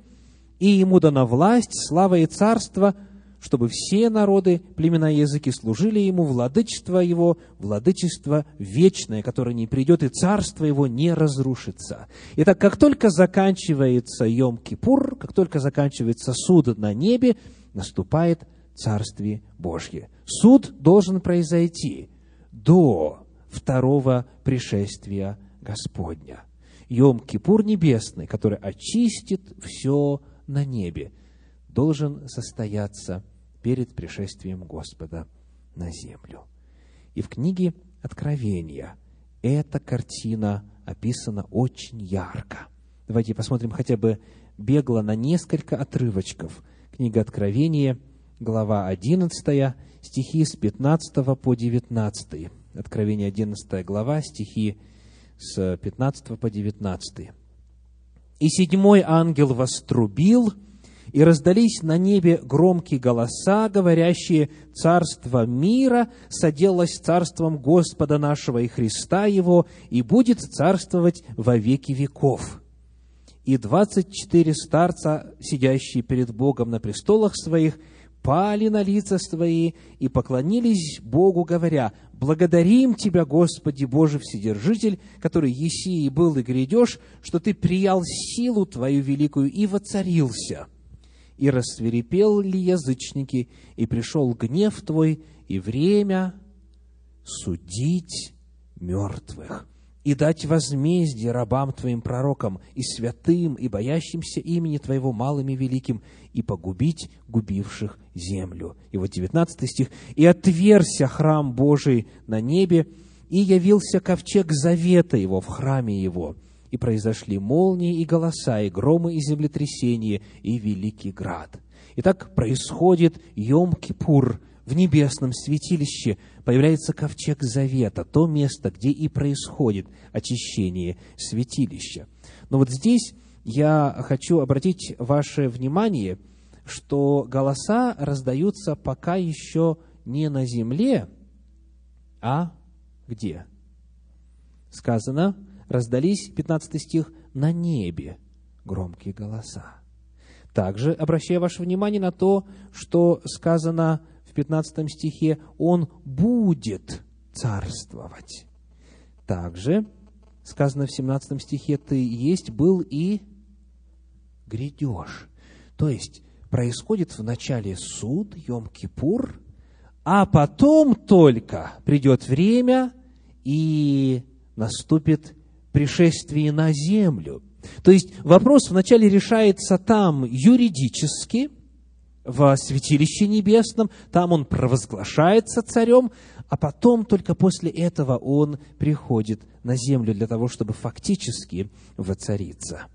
[SPEAKER 1] и ему дана власть, слава и царство – чтобы все народы, племена и языки служили ему, владычество его, владычество вечное, которое не придет, и царство его не разрушится. Итак, как только заканчивается Йом-Кипур, как только заканчивается суд на небе, наступает Царствие Божье. Суд должен произойти до второго пришествия Господня. Йом-Кипур небесный, который очистит все на небе, должен состояться перед пришествием Господа на землю. И в книге Откровения эта картина описана очень ярко. Давайте посмотрим хотя бы бегло на несколько отрывочков. Книга Откровения, глава 11, стихи с 15 по 19. Откровение 11 глава, стихи с 15 по 19. И седьмой ангел вострубил, и раздались на небе громкие голоса, говорящие, «Царство мира соделалось царством Господа нашего и Христа Его, и будет царствовать во веки веков». И двадцать четыре старца, сидящие перед Богом на престолах своих, пали на лица свои и поклонились Богу, говоря, «Благодарим Тебя, Господи Боже Вседержитель, который еси и был и грядешь, что Ты приял силу Твою великую и воцарился. И рассверепел ли язычники, и пришел гнев Твой, и время судить мертвых» и дать возмездие рабам Твоим пророкам, и святым, и боящимся имени Твоего малым и великим, и погубить губивших землю». И вот 19 стих. «И отверся храм Божий на небе, и явился ковчег завета его в храме его, и произошли молнии и голоса, и громы, и землетрясения, и великий град». Итак, происходит Йом-Кипур в небесном святилище – появляется ковчег завета, то место, где и происходит очищение святилища. Но вот здесь я хочу обратить ваше внимание, что голоса раздаются пока еще не на земле, а где? Сказано, раздались, 15 стих, на небе громкие голоса. Также обращаю ваше внимание на то, что сказано в 15 стихе, Он будет царствовать. Также сказано в 17 стихе, Ты есть, был и грядешь. То есть, происходит вначале суд, Йом-Кипур, а потом только придет время и наступит пришествие на землю. То есть вопрос вначале решается там юридически – в святилище небесном, там он провозглашается царем, а потом только после этого он приходит на землю для того, чтобы фактически воцариться.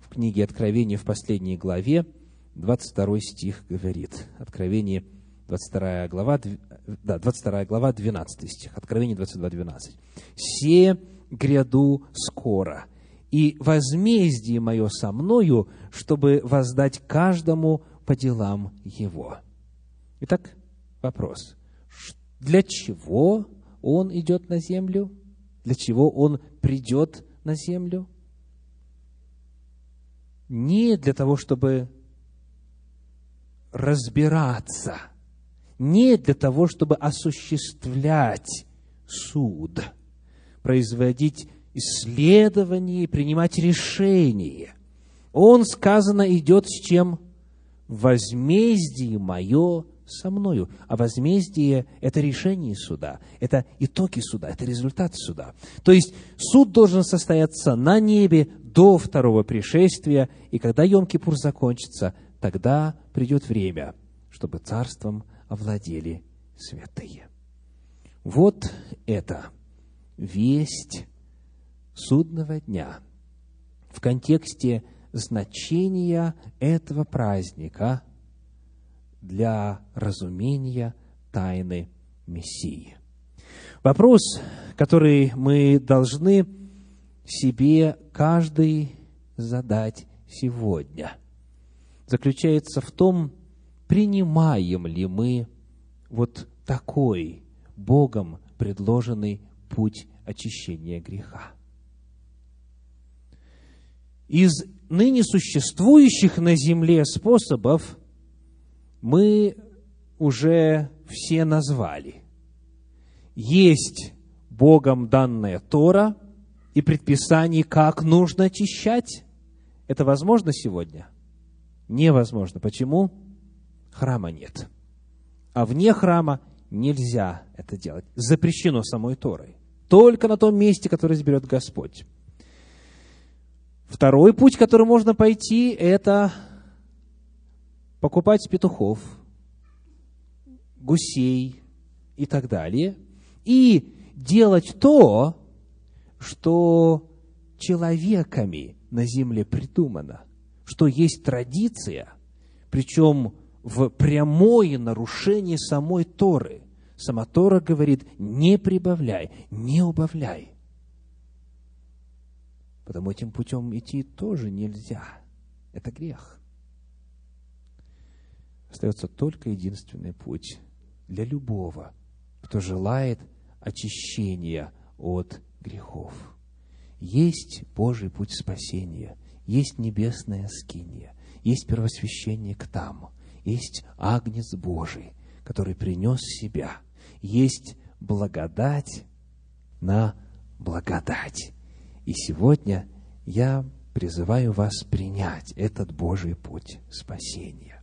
[SPEAKER 1] В книге Откровения в последней главе 22 стих говорит, Откровение 22 глава, да, 22 глава, 12 стих, Откровение 22, 12. «Се гряду скоро, и возмездие мое со мною, чтобы воздать каждому по делам его. Итак, вопрос. Для чего он идет на землю? Для чего он придет на землю? Не для того, чтобы разбираться, не для того, чтобы осуществлять суд, производить исследования, принимать решения. Он, сказано, идет с чем? возмездие мое со мною. А возмездие – это решение суда, это итоги суда, это результат суда. То есть суд должен состояться на небе до второго пришествия, и когда Йом-Кипур закончится, тогда придет время, чтобы царством овладели святые. Вот это весть судного дня в контексте – значения этого праздника для разумения тайны Мессии. Вопрос, который мы должны себе каждый задать сегодня, заключается в том, принимаем ли мы вот такой Богом предложенный путь очищения греха. Из ныне существующих на земле способов мы уже все назвали. Есть Богом данная Тора и предписание, как нужно очищать. Это возможно сегодня? Невозможно. Почему? Храма нет. А вне храма нельзя это делать. Запрещено самой Торой. Только на том месте, которое изберет Господь. Второй путь, который можно пойти, это покупать петухов, гусей и так далее, и делать то, что человеками на земле придумано, что есть традиция, причем в прямое нарушение самой Торы. Сама Тора говорит, не прибавляй, не убавляй. Потому этим путем идти тоже нельзя. Это грех. Остается только единственный путь для любого, кто желает очищения от грехов. Есть Божий путь спасения, есть небесная скиния, есть первосвященник там, есть Агнец Божий, который принес себя, есть благодать на благодать. И сегодня я призываю вас принять этот Божий путь спасения.